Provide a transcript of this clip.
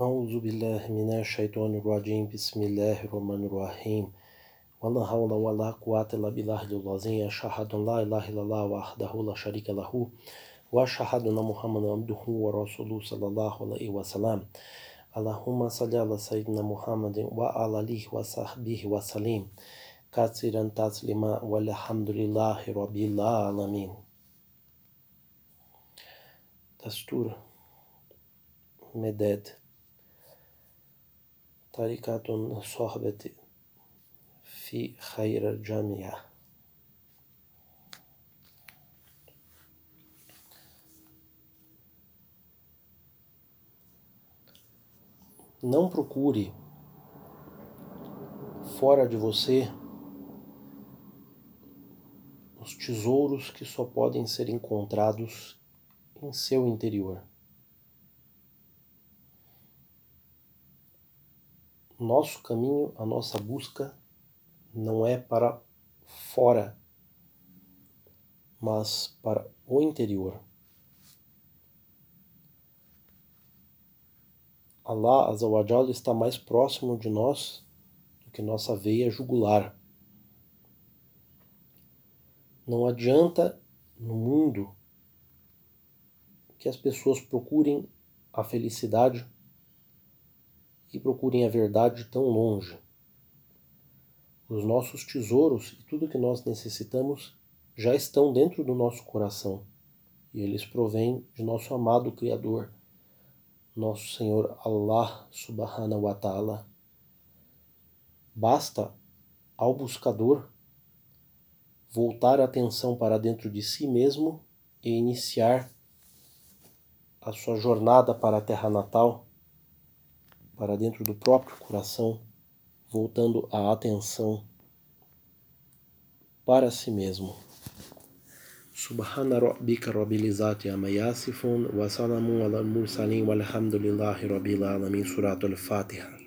أعوذ بالله من الشيطان الرجيم. بسم الله الرحمن الرحيم. ولا حول ولا قوة إلا بالله العظيم. أشهد أن لا إله إلا الله وحده لا شريك له وأشهد أن محمدا عبده ورسوله صلى الله عليه وسلم. اللهم صل على سيدنا محمد وعلى آله وصحبه وسلم. كثيرا تسليما والحمد لله رب العالمين. دستور مداد. طريقة صحبة في خير الجميع Não procure fora de você os tesouros que só podem ser encontrados em seu interior. Nosso caminho, a nossa busca não é para fora, mas para o interior. Allah Azawajal está mais próximo de nós do que nossa veia jugular. Não adianta no mundo que as pessoas procurem a felicidade e procurem a verdade tão longe. Os nossos tesouros e tudo que nós necessitamos já estão dentro do nosso coração e eles provêm de nosso amado Criador, nosso Senhor Allah Subhanahu wa Ta'ala. Basta ao buscador voltar a atenção para dentro de si mesmo e iniciar a sua jornada para a terra natal para dentro do próprio coração, voltando a atenção para si mesmo. Subhana rabbika rabbil izzati amma yasifun wa salamun ala mursalin walhamdulillahi rabbil alamin suratul fatiha